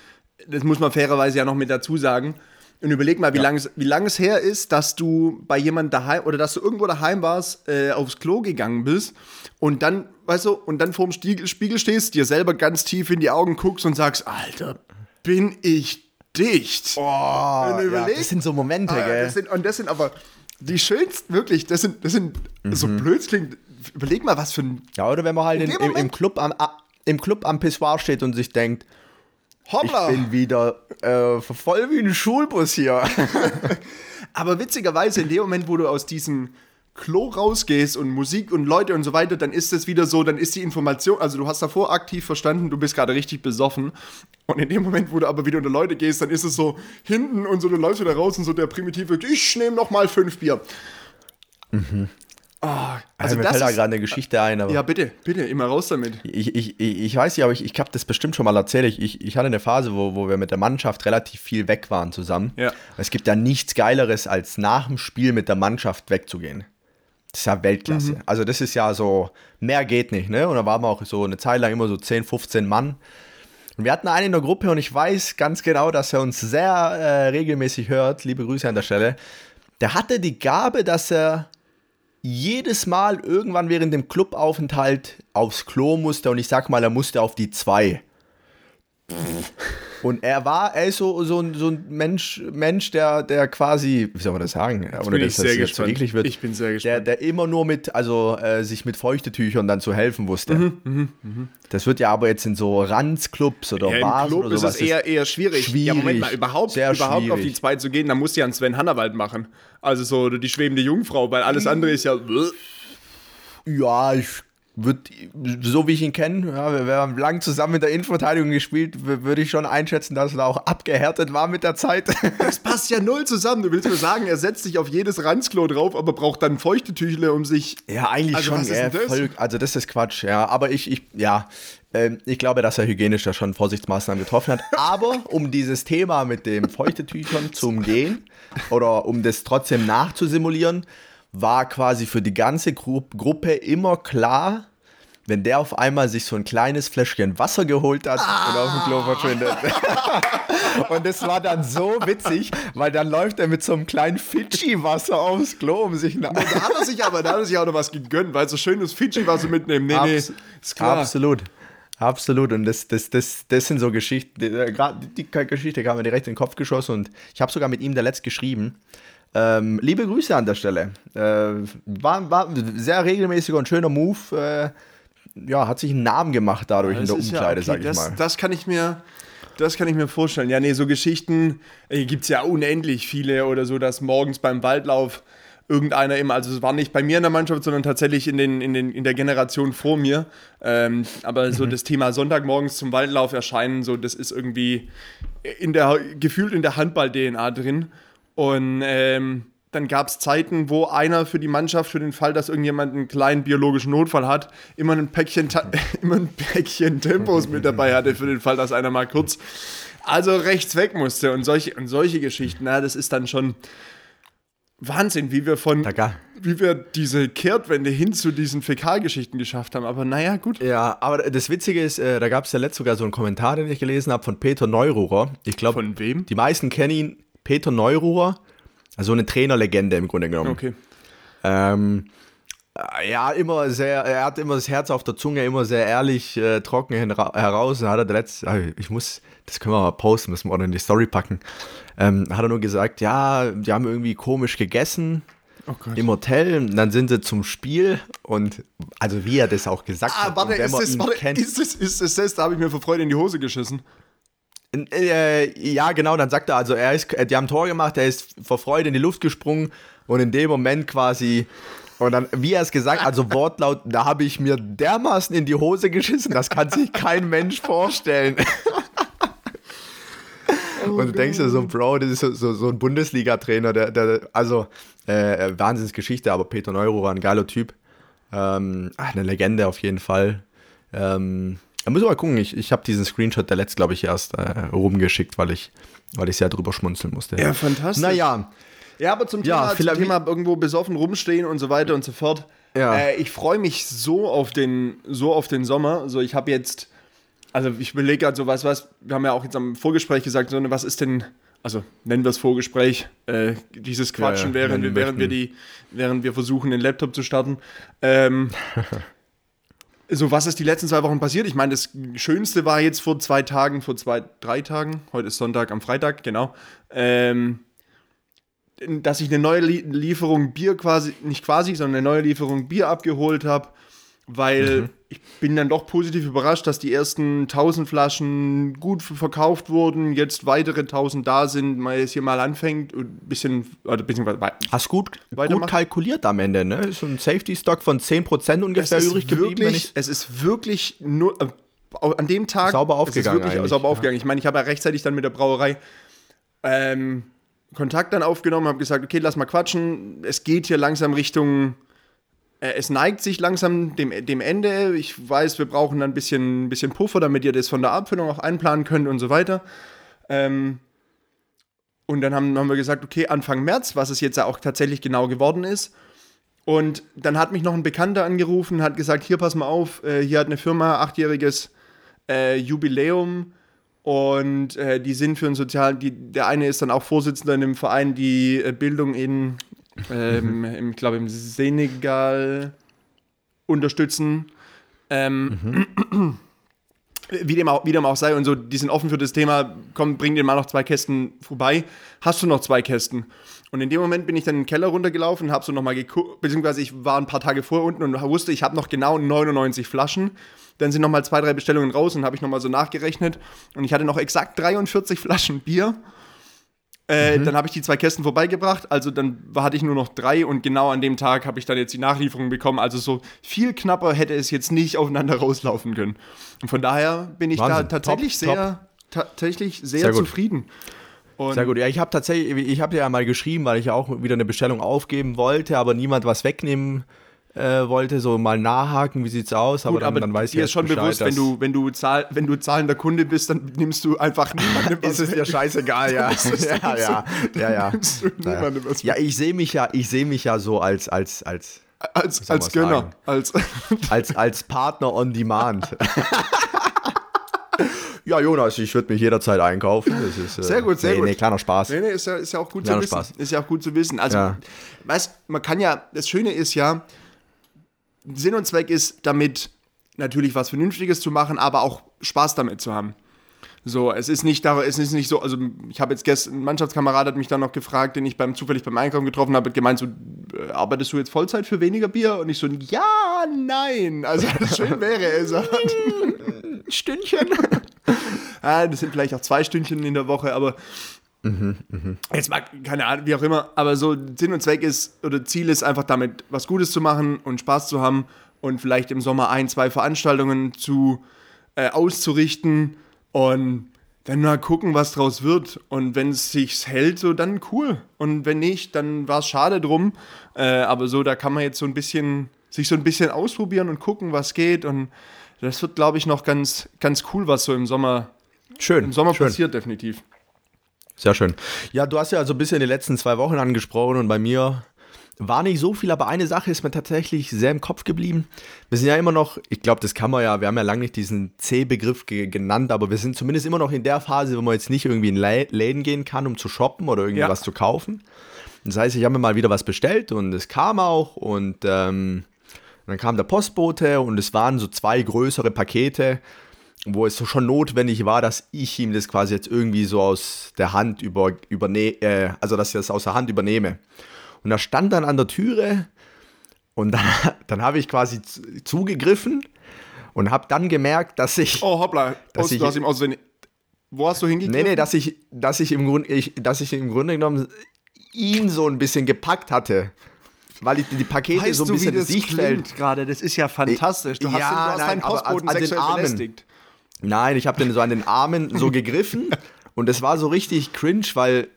Das muss man fairerweise ja noch mit dazu sagen. Und überleg mal, wie lange es, wie lang es her ist, dass du bei jemandem daheim oder dass du irgendwo daheim warst, äh, aufs Klo gegangen bist und dann, weißt du, und dann vorm Spiegel, Spiegel stehst, dir selber ganz tief in die Augen guckst und sagst, Alter, bin ich dicht. Oh, du ja, das sind so Momente, Ah, gell? das sind, und das sind aber die schönsten, wirklich, das sind, das sind so Mhm. blöd es klingt. Überleg mal, was für ein Ja, oder wenn man halt In in, im, Club am, im Club am Pissoir steht und sich denkt, ich Hoppla. bin wieder äh, voll wie ein Schulbus hier. Aber witzigerweise, in dem Moment, wo du aus diesem Klo rausgehst und Musik und Leute und so weiter, dann ist es wieder so, dann ist die Information, also du hast davor aktiv verstanden, du bist gerade richtig besoffen. Und in dem Moment, wo du aber wieder unter Leute gehst, dann ist es so hinten und so, du läufst wieder raus und so der primitive, ich nehme noch mal fünf Bier. Ah, also Also mir das fällt da gerade eine Geschichte ein, aber Ja, bitte, bitte, immer raus damit. ich, ich, ich, ich weiß nicht, aber ich, ich habe das bestimmt schon mal erzählt. Ich, ich, ich hatte eine Phase, wo, wo wir mit der Mannschaft relativ viel weg waren zusammen. Ja. Es gibt ja nichts Geileres, als nach dem Spiel mit der Mannschaft wegzugehen. Das ist ja Weltklasse. Also das ist ja so, mehr geht nicht, ne? Und da waren wir auch so eine Zeit lang immer so 10, 15 Mann. Und wir hatten einen in der Gruppe und ich weiß ganz genau, dass er uns sehr äh, regelmäßig hört. Liebe Grüße an der Stelle. Der hatte die Gabe, dass er jedes Mal irgendwann während dem Clubaufenthalt aufs Klo musste und ich sag mal, er musste auf die zwei. Und er war, er ist so, so, ein, so ein Mensch, Mensch der, der quasi, wie soll man das sagen, ohne bin dass das sehr jetzt gespannt. eklig wird. Ich bin sehr Der, gespannt. der immer nur mit, also äh, sich mit Feuchtetüchern dann zu helfen wusste. Mhm, Das wird ja aber jetzt in so Ranzclubs oder Ja, Bars Club oder ist sowas. es eher, eher schwierig. schwierig. Ja, Moment mal, überhaupt, überhaupt auf die schwierig. zwei zu gehen, dann musst du ja einen Sven Hannawald machen. Also so die schwebende Jungfrau, weil alles andere ist ja. Ja, ich würde, so wie ich ihn kenne, ja, wir, haben lang zusammen in der Innenverteidigung gespielt, würde ich schon einschätzen, dass er auch abgehärtet war mit der Zeit. Das passt ja null zusammen. Du willst mir sagen, er setzt sich auf jedes Ranzklo drauf, aber braucht dann feuchte Tüchle, um sich. Ja, eigentlich Also, schon. äh, das? voll, also das ist Quatsch, ja. Aber ich, ich ja, ähm, ich glaube, dass er hygienisch da schon Vorsichtsmaßnahmen getroffen hat. Aber um dieses Thema mit dem Feuchtetüchern zu umgehen oder um das trotzdem nachzusimulieren, war quasi für die ganze Gru Gruppe immer klar, wenn der auf einmal sich so ein kleines Fläschchen Wasser geholt hat und auf dem Klo verschwindet. und das war dann so witzig, weil dann läuft er mit so einem kleinen Fidschi-Wasser aufs Klo, um sich nach Da hat er sich aber, da hat er sich auch noch was gegönnt, weil so schönes Fidschi-Wasser mitnehmen. Nee, nee, Abs- ist klar. Absolut. Absolut. Und das, das, das, das sind so Geschichten, die, äh, die Geschichte kam mir direkt in den Kopf geschossen und ich habe sogar mit ihm der letzt geschrieben. Ähm, liebe Grüße an der Stelle. Äh, war, war ein sehr regelmäßiger und schöner Move. Äh, ja, hat sich einen Namen gemacht dadurch in Das der ist ja Umkleide, okay, sag ich das, mal. Das kann ich mir. Das kann ich mir vorstellen. Ja, nee, so Geschichten äh, gibt es ja unendlich viele oder so, dass morgens beim Waldlauf irgendeiner immer, also es war nicht bei mir in der Mannschaft, sondern tatsächlich in, den, in, den, in der Generation vor mir. Ähm, aber so das Thema Sonntagmorgens zum Waldlauf erscheinen, so das ist irgendwie in der, gefühlt in der Handball-DNA drin. Und ähm, dann gab es Zeiten, wo einer für die Mannschaft, für den Fall, dass irgendjemand einen kleinen biologischen Notfall hat, immer ein Päckchen, immer ein Päckchen Tempos mit dabei hatte, für den Fall, dass einer mal kurz also rechts weg musste. Und solche, und solche Geschichten, na, das ist dann schon Wahnsinn, wie wir von, Da ga- wie wir diese Kehrtwende hin zu diesen Fäkalgeschichten geschafft haben. Aber naja, gut. Ja, aber das Witzige ist, äh, da gab es ja letzt sogar so einen Kommentar, den ich gelesen habe von Peter Neururer. Ich glaube, Von wem? die meisten kennen ihn. Peter Neururer, also eine Trainerlegende im Grunde genommen. Okay. Ähm, Ja, immer sehr, er hat immer das Herz auf der Zunge, immer sehr ehrlich, äh, trocken heraus. Hat er der letzte, ah, ich muss, das können wir mal posten, müssen wir auch in die Story packen. Ähm, hat er nur gesagt, ja, die haben irgendwie komisch gegessen oh im Hotel. Und dann sind sie zum Spiel und also wie er das auch gesagt ah, hat. Warte, ist das, warte kennt, ist das, ist das, das, da habe ich mir vor Freude in die Hose geschissen. Äh, ja, genau, dann sagt er, also er ist, die haben ein Tor gemacht, er ist vor Freude in die Luft gesprungen und in dem Moment quasi und dann, wie er es gesagt, also Wortlaut, da habe ich mir dermaßen in die Hose geschissen, das kann sich kein Mensch vorstellen. Oh und du denkst dir so, Bro, das ist so, so, so ein Bundesliga-Trainer, der, der, also äh, Wahnsinnsgeschichte, aber Peter Neuro war ein geiler Typ. Ähm, eine Legende auf jeden Fall. Ähm, da müssen wir mal gucken, ich, ich habe diesen Screenshot der letzte, glaube ich, erst äh, rumgeschickt, weil ich, weil ich sehr drüber schmunzeln musste. Ja, fantastisch. Naja, ja, aber zum Thema, ja, zum Thema irgendwo besoffen rumstehen und so weiter und so fort. Ja. Äh, ich freue mich so auf den, so auf den Sommer. So, ich habe jetzt, also ich überlege gerade so, was, was, wir haben ja auch jetzt am Vorgespräch gesagt, so, ne, was ist denn, also nennen wir es Vorgespräch, äh, dieses Quatschen, ja, während, wir, während wir die, während wir versuchen, den Laptop zu starten. Ähm, so, was ist die letzten zwei Wochen passiert? Ich meine, das Schönste war jetzt vor zwei Tagen, vor zwei, drei Tagen, heute ist Sonntag, am Freitag, genau. Ähm, dass ich eine neue Lieferung Bier quasi, nicht quasi, sondern eine neue Lieferung Bier abgeholt habe, weil mhm. ich bin dann doch positiv überrascht, dass die ersten 1000 Flaschen gut verkauft wurden, jetzt weitere 1000 da sind, man jetzt hier mal anfängt, ein bisschen, oder beziehungsweise Hast gut, gut kalkuliert am Ende, ne? So ein Safety-Stock von 10% ungefähr übrig geblieben. Wirklich, es ist wirklich nur, äh, an dem Tag sauber aufgegangen. Wirklich sauber ja. aufgegangen. Ich meine, ich habe ja rechtzeitig dann mit der Brauerei ähm, Kontakt dann aufgenommen, habe gesagt, okay, lass mal quatschen. Es geht hier langsam Richtung, es neigt sich langsam dem, dem Ende. Ich weiß, wir brauchen ein bisschen, ein bisschen Puffer, damit ihr das von der Abfüllung auch einplanen könnt und so weiter. Ähm, und dann haben, haben wir gesagt, okay, Anfang März, was es jetzt auch tatsächlich genau geworden ist. Und dann hat mich noch ein Bekannter angerufen, hat gesagt, hier pass mal auf, äh, hier hat eine Firma achtjähriges äh, Jubiläum und äh, die sind für einen sozialen, die, der eine ist dann auch Vorsitzender in einem Verein, die äh, Bildung in, ähm, im, ich glaube, im Senegal unterstützen. Ähm, mhm. wie, dem auch, wie dem auch sei und so, die sind offen für das Thema, komm, bring dir mal noch zwei Kästen vorbei. Hast du noch zwei Kästen? Und in dem Moment bin ich dann in den Keller runtergelaufen, habe so nochmal geguckt, beziehungsweise ich war ein paar Tage vorher unten und wusste, ich habe noch genau 99 Flaschen. Dann sind nochmal zwei, drei Bestellungen raus und habe ich nochmal so nachgerechnet. Und ich hatte noch exakt 43 Flaschen Bier. Äh, mhm. Dann habe ich die zwei Kästen vorbeigebracht, also dann hatte ich nur noch drei und genau an dem Tag habe ich dann jetzt die Nachlieferung bekommen. Also so viel knapper hätte es jetzt nicht aufeinander rauslaufen können. Und von daher bin ich Wahnsinn. da tatsächlich top, sehr, top. tatsächlich sehr, sehr zufrieden. Und Sehr gut. Ja, ich habe tatsächlich, ich habe ja mal geschrieben, weil ich ja auch wieder eine Bestellung aufgeben wollte, aber niemand was wegnehmen äh, wollte, so mal nachhaken, wie sieht's aus, aber, Gut, dann, aber dann weiß ich dir ist schon Bescheid, bewusst, wenn du, wenn, du zahl, wenn du zahlender Kunde bist, dann nimmst du einfach niemandem was Ist es dir scheißegal, ja. ja, ja, ja, ja. ja. ja, ich sehe mich ja, ich sehe mich ja so als, als, als, als, als Gönner, als, als, als Partner on Demand. Ja, Jonas, ich würde mich jederzeit einkaufen. Ist, äh, sehr gut, sehr nee, gut. Nee, kleiner Spaß. Nee, nee, ist ja, ist ja auch gut kleiner zu wissen. Spaß. Ist ja auch gut zu wissen. Also, ja. weißt, man kann ja, das Schöne ist ja, Sinn und Zweck ist, damit natürlich was Vernünftiges zu machen, aber auch Spaß damit zu haben. So, es ist nicht, es ist nicht so, also ich habe jetzt gestern, ein Mannschaftskamerad hat mich dann noch gefragt, den ich beim zufällig beim Einkaufen getroffen habe, hat gemeint, so, äh, arbeitest du jetzt Vollzeit für weniger Bier? Und ich so, ja, nein. Also schön wäre es. Stündchen. ja, das sind vielleicht auch zwei Stündchen in der Woche, aber Mhm, mh. Jetzt mag, keine Ahnung, wie auch immer, aber so Sinn und Zweck ist, oder Ziel ist einfach damit was Gutes zu machen und Spaß zu haben und vielleicht im Sommer ein, zwei Veranstaltungen zu äh, auszurichten und dann mal gucken, was draus wird. Und wenn es sich hält, so dann cool. Und wenn nicht, dann war es schade drum. Äh, aber so, da kann man jetzt so ein bisschen, sich so ein bisschen ausprobieren und gucken, was geht. Und das wird, glaube ich, noch ganz, ganz cool, was so im Sommer, schön, im Sommer schön. passiert, definitiv. Sehr schön. Ja, du hast ja also ein bisschen die letzten zwei Wochen angesprochen und bei mir war nicht so viel, aber eine Sache ist mir tatsächlich sehr im Kopf geblieben. Wir sind ja immer noch, ich glaube, das kann man ja, wir haben ja lange nicht diesen C-Begriff ge genannt, aber wir sind zumindest immer noch in der Phase, wo man jetzt nicht irgendwie in Läden gehen kann, um zu shoppen oder irgendwie ja. was zu kaufen. Das heißt, ich habe mir mal wieder was bestellt und es kam auch und ähm, dann kam der Postbote und es waren so zwei größere Pakete, wo es schon notwendig war, dass ich ihm das quasi jetzt irgendwie so aus der Hand über, überne äh, also dass ich das aus der Hand übernehme. Und er stand dann an der Türe und dann, dann habe ich quasi zugegriffen und habe dann gemerkt, dass ich. Oh, hoppla. Dass Aus, ich- du hast ihm aus Wo hast du hingegriffen? Nee, nee, dass ich, dass ich, im, Grund, ich, dass ich im Grunde genommen ihn so ein bisschen gepackt hatte. Weil ich die Pakete Weißt so ein du, wie bisschen das Sichtfeld. gerade? Das ist ja fantastisch. Du hast, Ja, den, du hast nein, deinen Postboten an den sexuell Armen. belästigt. Nein, ich habe den so an den Armen so gegriffen und das war so richtig cringe, weil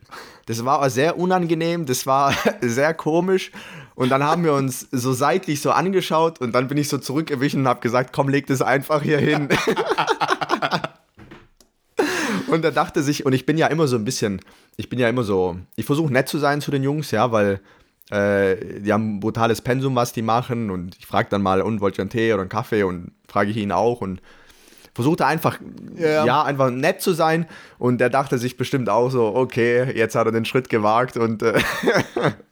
das war sehr unangenehm, das war sehr komisch und dann haben wir uns so seitlich so angeschaut und dann bin ich so zurückgewichen und habe gesagt, komm, leg das einfach hier hin. und er dachte sich, und ich bin ja immer so ein bisschen, ich bin ja immer so, ich versuche nett zu sein zu den Jungs, ja, weil äh, die haben ein brutales Pensum, was die machen und ich frage dann mal, und wollt ihr einen Tee oder einen Kaffee und frage ich ihn auch und versuchte einfach, Ja. ja. einfach nett zu sein und der dachte sich bestimmt auch so, okay, jetzt hat er den Schritt gewagt und äh,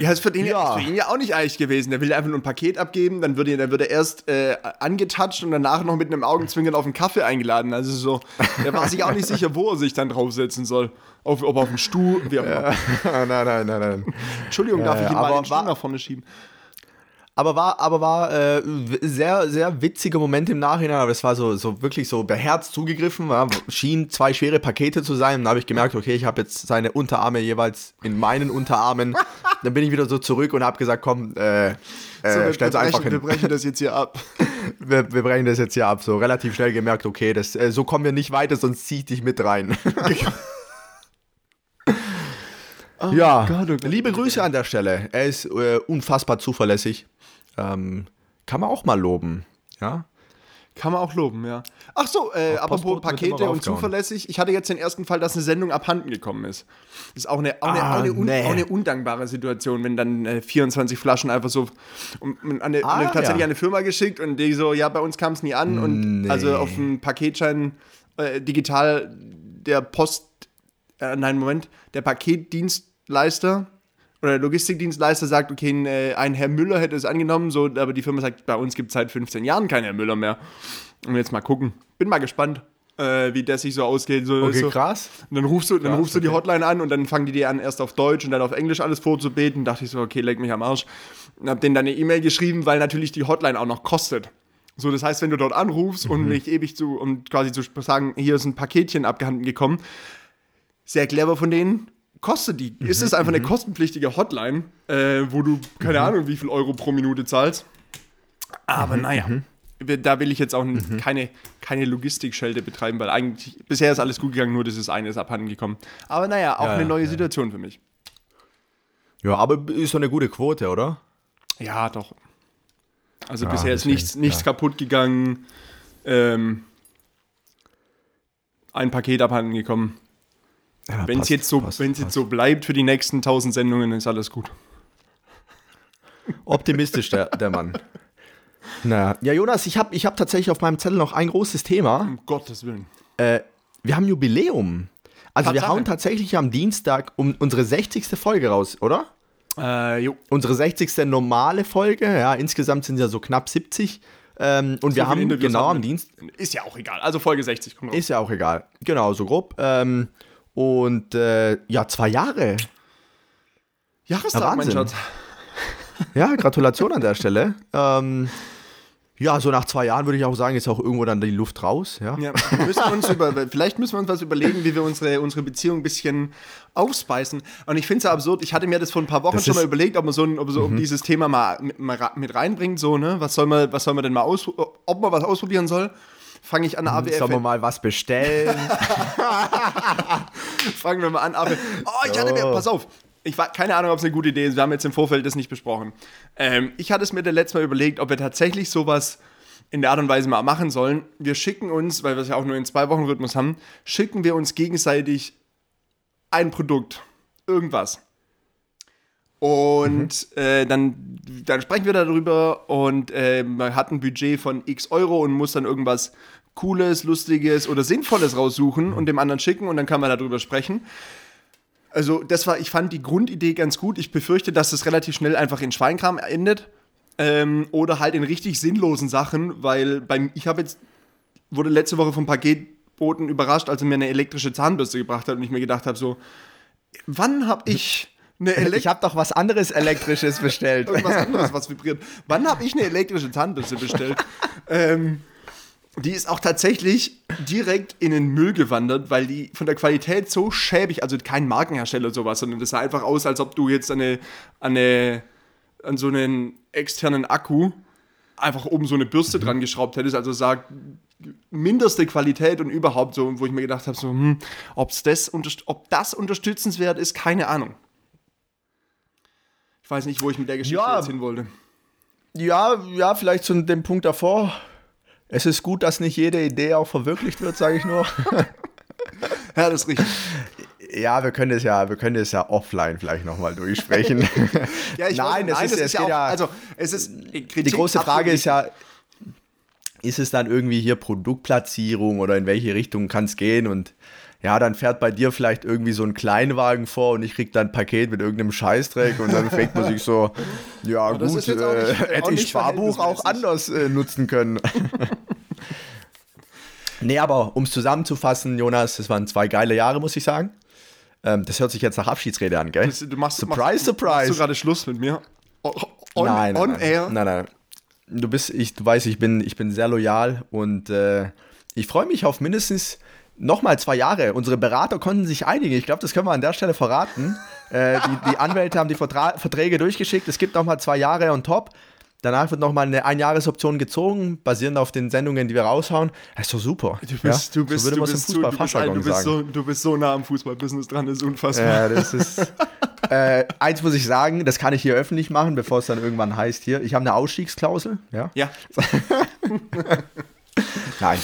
Ja, ist für den ja. Ja. ist für ihn ja auch nicht ehrlich gewesen. Der will einfach nur ein Paket abgeben, dann würde, dann würde er erst äh, angetatscht und danach noch mit einem Augenzwinkern auf einen Kaffee eingeladen. Also so, der war sich auch nicht sicher, wo er sich dann draufsetzen soll. Auf, ob auf dem Stuhl, wie auch immer. nein, nein, nein, nein. Entschuldigung, darf Ja, ich ihn ja, mal den Stuhl nach vorne schieben? Aber war, aber war äh, sehr, sehr witziger Moment im Nachhinein, aber es war so, so wirklich so beherzt zugegriffen, ja, schien zwei schwere Pakete zu sein. Und da habe ich gemerkt, okay, ich habe jetzt seine Unterarme jeweils in meinen Unterarmen. Dann bin ich wieder so zurück und habe gesagt, komm, äh, äh, So, wir, stell's wir, einfach brechen, wir hin. brechen das jetzt hier ab. Wir, wir brechen das jetzt hier ab. So relativ schnell gemerkt, okay, das, äh, so kommen wir nicht weiter, sonst zieh ich dich mit rein. ja, Gott, oh Gott. liebe Grüße an der Stelle. Er ist äh, unfassbar zuverlässig. Ähm, kann man auch mal loben. Ja. Kann man auch loben, ja. Ach so, äh, apropos Pakete und zuverlässig. Ich hatte jetzt den ersten Fall, dass eine Sendung abhanden gekommen ist. Das ist auch eine, auch eine, Ah, auch eine, un, nee. auch eine undankbare Situation, wenn dann äh, 24 Flaschen einfach so um, um, an eine, Ah, eine, tatsächlich ja. an eine Firma geschickt und die so, ja, bei uns kam es nie an. Und Nee. also auf dem Paketschein äh, digital der Post, äh, nein, Moment, der Paketdienstleister oder der Logistikdienstleister sagt, okay, ein, äh, ein Herr Müller hätte es angenommen, so, aber die Firma sagt, bei uns gibt es seit 15 Jahren keinen Herr Müller mehr. Und jetzt mal gucken. Bin mal gespannt, äh, wie das sich so ausgeht. So, Okay, so. krass. Und dann rufst du, dann Krass, rufst du die okay. Hotline an und dann fangen die dir an, erst auf Deutsch und dann auf Englisch alles vorzubeten. Dachte ich so, okay, leg mich am Arsch. Und hab denen dann eine E-Mail geschrieben, weil natürlich die Hotline auch noch kostet. So, das heißt, wenn du dort anrufst und nicht ewig zu, um quasi zu sagen, hier ist ein Paketchen abgehanden gekommen, sehr clever von denen, kostet die. Ist es einfach eine kostenpflichtige Hotline, äh, wo du, keine Ahnung, wie viel Euro pro Minute zahlst. Aber naja, da will ich jetzt auch keine, keine Logistikschelte betreiben, weil eigentlich bisher ist alles gut gegangen, nur eine ist abhanden gekommen. Aber naja, auch Ja, eine neue ja. Situation für mich. Ja, aber ist so eine gute Quote, oder? Ja, doch. Also Ja, bisher ist nichts, nichts kaputt gegangen. Ähm, ein Paket abhanden gekommen. Ja, Wenn es jetzt, so, passt, jetzt so bleibt für die nächsten 1000 Sendungen, ist alles gut. Optimistisch, der, der Mann. Naja. Ja, Jonas, ich habe ich hab tatsächlich auf meinem Zettel noch ein großes Thema. Um Gottes Willen. Äh, wir haben Jubiläum. Also wir Tatsache. hauen tatsächlich am Dienstag um unsere 60. Folge raus, oder? Äh, jo. Unsere 60. normale Folge. Ja, insgesamt sind es ja so knapp 70. Ähm, und wir viele haben Interviews genau haben am wir. Dienst, Ist ja auch egal. Also Folge 60 kommt raus. ist ja auch egal. Genau, so grob. Ähm, und äh, ja, zwei Jahre. Jahrestag, Ja, mein. Schatz. Ja, Gratulation an der Stelle. Ähm, ja, so nach zwei Jahren würde ich auch sagen, ist auch irgendwo dann die Luft raus. Ja. Ja, wir müssen uns über, vielleicht müssen wir uns was überlegen, wie wir unsere, unsere Beziehung ein bisschen aufspeisen. Und ich finde es ja absurd, ich hatte mir das vor ein paar Wochen Das schon mal Mhm. überlegt, ob man so, ein, ob so um dieses Thema mal, mit- mal mit reinbringt, so, ne? Was soll man, was soll man denn mal aus, ob man was ausprobieren soll? Fange ich an, AWF. Sollen wir mal was bestellen? Fangen wir mal an. Aber, oh, ich hatte mir, pass auf. Ich war keine Ahnung, ob es eine gute Idee ist. Wir haben jetzt im Vorfeld das nicht besprochen. Ähm, ich hatte es mir das letzte Mal überlegt, ob wir tatsächlich sowas in der Art und Weise mal machen sollen. Wir schicken uns, weil wir es ja auch nur in zwei Wochen Rhythmus haben, schicken wir uns gegenseitig ein Produkt. Irgendwas. Und äh, dann, dann sprechen wir darüber und äh, man hat ein Budget von x Euro und muss dann irgendwas Cooles, Lustiges oder Sinnvolles raussuchen und dem anderen schicken und dann kann man darüber sprechen. Also, das war, ich fand die Grundidee ganz gut. Ich befürchte, dass es relativ schnell einfach in Schweinkram endet. Ähm, oder halt in richtig sinnlosen Sachen, weil beim, ich habe jetzt, wurde letzte Woche vom Paketboten überrascht, als er mir eine elektrische Zahnbürste gebracht hat und ich mir gedacht habe, so, wann habe ich eine Ich habe doch was anderes Elektrisches bestellt. irgendwas anderes, was vibriert. Wann habe ich eine elektrische Zahnbürste bestellt? ähm, die ist auch tatsächlich direkt in den Müll gewandert, weil die von der Qualität so schäbig, also kein Markenhersteller oder sowas, sondern das sah einfach aus, als ob du jetzt eine, eine, an so einen externen Akku einfach oben so eine Bürste dran geschraubt hättest. Also sah mindeste Qualität und überhaupt so, wo ich mir gedacht habe, so, hm, ob's das, ob das unterstützenswert ist, keine Ahnung. Ich weiß nicht, wo ich mit der Geschichte Ja. jetzt hin wollte. Ja, ja, vielleicht zu dem Punkt davor. Es ist gut, dass nicht jede Idee auch verwirklicht wird, sage ich nur. Ja, das ist richtig. ja, wir können es ja, wir können es ja offline vielleicht nochmal durchsprechen. Ja, ich nein, weiß, es ist, es geht auch, ja, also es ist die große Frage ist ja, ist es dann irgendwie hier Produktplatzierung oder in welche Richtung kann es gehen und ja, dann fährt bei dir vielleicht irgendwie so ein Kleinwagen vor und ich krieg dann ein Paket mit irgendeinem Scheißdreck und dann fragt man sich so, ja das gut, äh, nicht- hätte ich Sparbuch auch anders äh, nutzen können. nee, aber um es zusammenzufassen, Jonas, das waren zwei geile Jahre, muss ich sagen. Ähm, das hört sich jetzt nach Abschiedsrede an, gell? Du machst, surprise, machst, surprise. Machst du gerade Schluss mit mir? On, nein, nein, on nein. air? Nein, nein. Du bist, ich, du weißt, ich bin, ich bin sehr loyal und äh, ich freue mich auf mindestens nochmal zwei Jahre. Unsere Berater konnten sich einigen. Ich glaube, das können wir an der Stelle verraten. äh, die, die Anwälte haben die Vertra Verträge durchgeschickt. Es gibt nochmal zwei Jahre on top. Danach wird nochmal eine Einjahresoption gezogen, basierend auf den Sendungen, die wir raushauen. Das ist doch super. Du bist, ja? du bist, so würde du bist, so, du, bist, ein- du, bist so, du bist so nah am Fußballbusiness dran, das ist unfassbar. Ja, das ist. äh, eins muss ich sagen, das kann ich hier öffentlich machen, bevor es dann irgendwann heißt hier. Ich habe eine Ausstiegsklausel. Ja. Ja, Nein.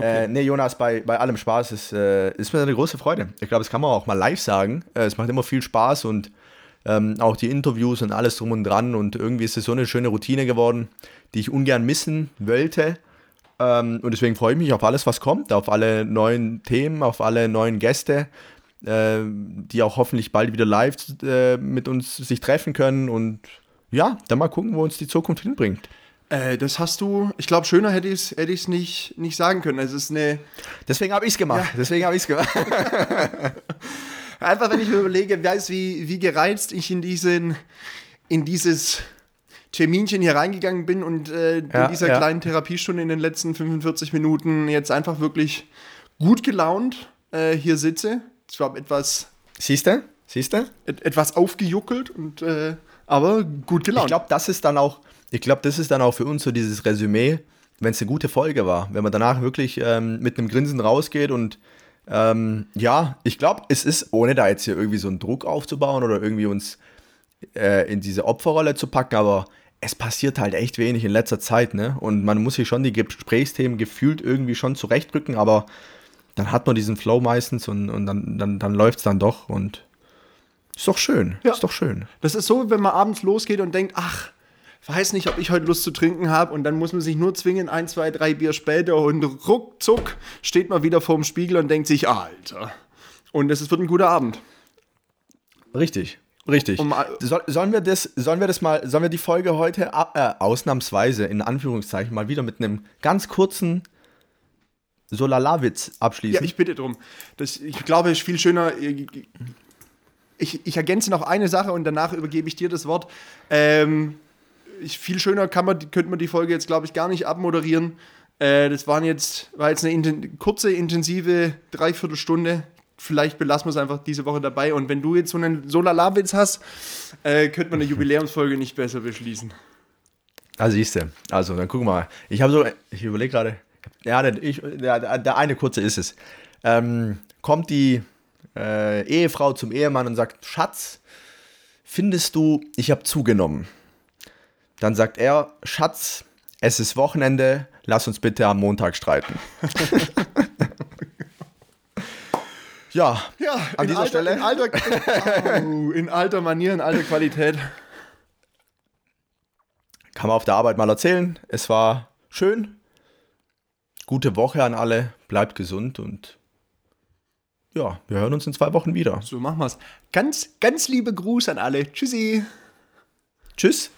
Äh, nee, Jonas, bei, bei allem Spaß ist, äh, ist mir eine große Freude. Ich glaube, das kann man auch mal live sagen. Äh, es macht immer viel Spaß und ähm, auch die Interviews und alles drum und dran. Und irgendwie ist es so eine schöne Routine geworden, die ich ungern missen wollte. Ähm, und deswegen freue ich mich auf alles, was kommt, auf alle neuen Themen, auf alle neuen Gäste, äh, die auch hoffentlich bald wieder live äh, mit uns sich treffen können. Und ja, dann mal gucken, wo uns die Zukunft hinbringt. Äh, das hast du, ich glaube, schöner hätte ich es hätte ich's nicht, nicht sagen können. Es ist eine, Deswegen habe ich es gemacht. Deswegen habe ich es gemacht. einfach wenn ich mir überlege, weiß, wie, wie gereizt ich in diesen, in dieses Terminchen hier reingegangen bin und äh, Ja, in dieser ja. kleinen Therapiestunde in den letzten 45 Minuten jetzt einfach wirklich gut gelaunt äh, hier sitze. Zwar etwas, Siehst du? Siehst du? et, etwas aufgejuckelt, und, äh, aber gut gelaunt. Ich glaube, das ist dann auch, ich glaube, das ist dann auch für uns so dieses Resümee, wenn es eine gute Folge war, wenn man danach wirklich ähm, mit einem Grinsen rausgeht und ähm, ja, ich glaube, es ist, ohne da jetzt hier irgendwie so einen Druck aufzubauen oder irgendwie uns äh, in diese Opferrolle zu packen, aber es passiert halt echt wenig in letzter Zeit, ne? Und man muss sich schon die Gesprächsthemen gefühlt irgendwie schon zurechtrücken, aber dann hat man diesen Flow meistens und, und dann, dann, dann läuft es dann doch und ist doch schön. Ja. Ist doch schön. Das ist so, wenn man abends losgeht und denkt, ach, weiß nicht, ob ich heute Lust zu trinken habe und dann muss man sich nur zwingen, ein, zwei, drei Bier später und ruckzuck steht man wieder vorm Spiegel und denkt sich, Alter. Und es wird ein guter Abend. Richtig, richtig. Um- Soll, sollen, wir das, sollen wir das mal, sollen wir die Folge heute äh, ausnahmsweise in Anführungszeichen mal wieder mit einem ganz kurzen Solalawitz Ja, abschließen? ich bitte drum. Das, ich glaube, es ist viel schöner. Ich, ich ergänze noch eine Sache und danach übergebe ich dir das Wort. Ähm, ich, viel schöner kann man, könnte man die Folge jetzt, glaube ich, gar nicht abmoderieren. Äh, das waren jetzt, war jetzt eine inten kurze, intensive Dreiviertelstunde. Vielleicht belassen wir es einfach diese Woche dabei. Und wenn du jetzt so einen Solalawitz hast, äh, könnte man eine Jubiläumsfolge nicht besser beschließen. Ah, siehst du. Also, dann gucken wir mal. Ich habe so, ich überlege gerade. Ja, der, ich, der, der eine kurze ist es. Ähm, kommt die äh, Ehefrau zum Ehemann und sagt: Schatz, findest du, ich habe zugenommen? Dann sagt er: Schatz, es ist Wochenende, lass uns bitte am Montag streiten. ja, Ja, An dieser alter, Stelle? In alter, Au, in alter Manier, in alter Qualität. kann man auf der Arbeit mal erzählen. Es war schön. Gute Woche an alle. Bleibt gesund und ja, wir hören uns in zwei Wochen wieder. So machen wir's. Ganz, ganz liebe Gruß an alle. Tschüssi. Tschüss.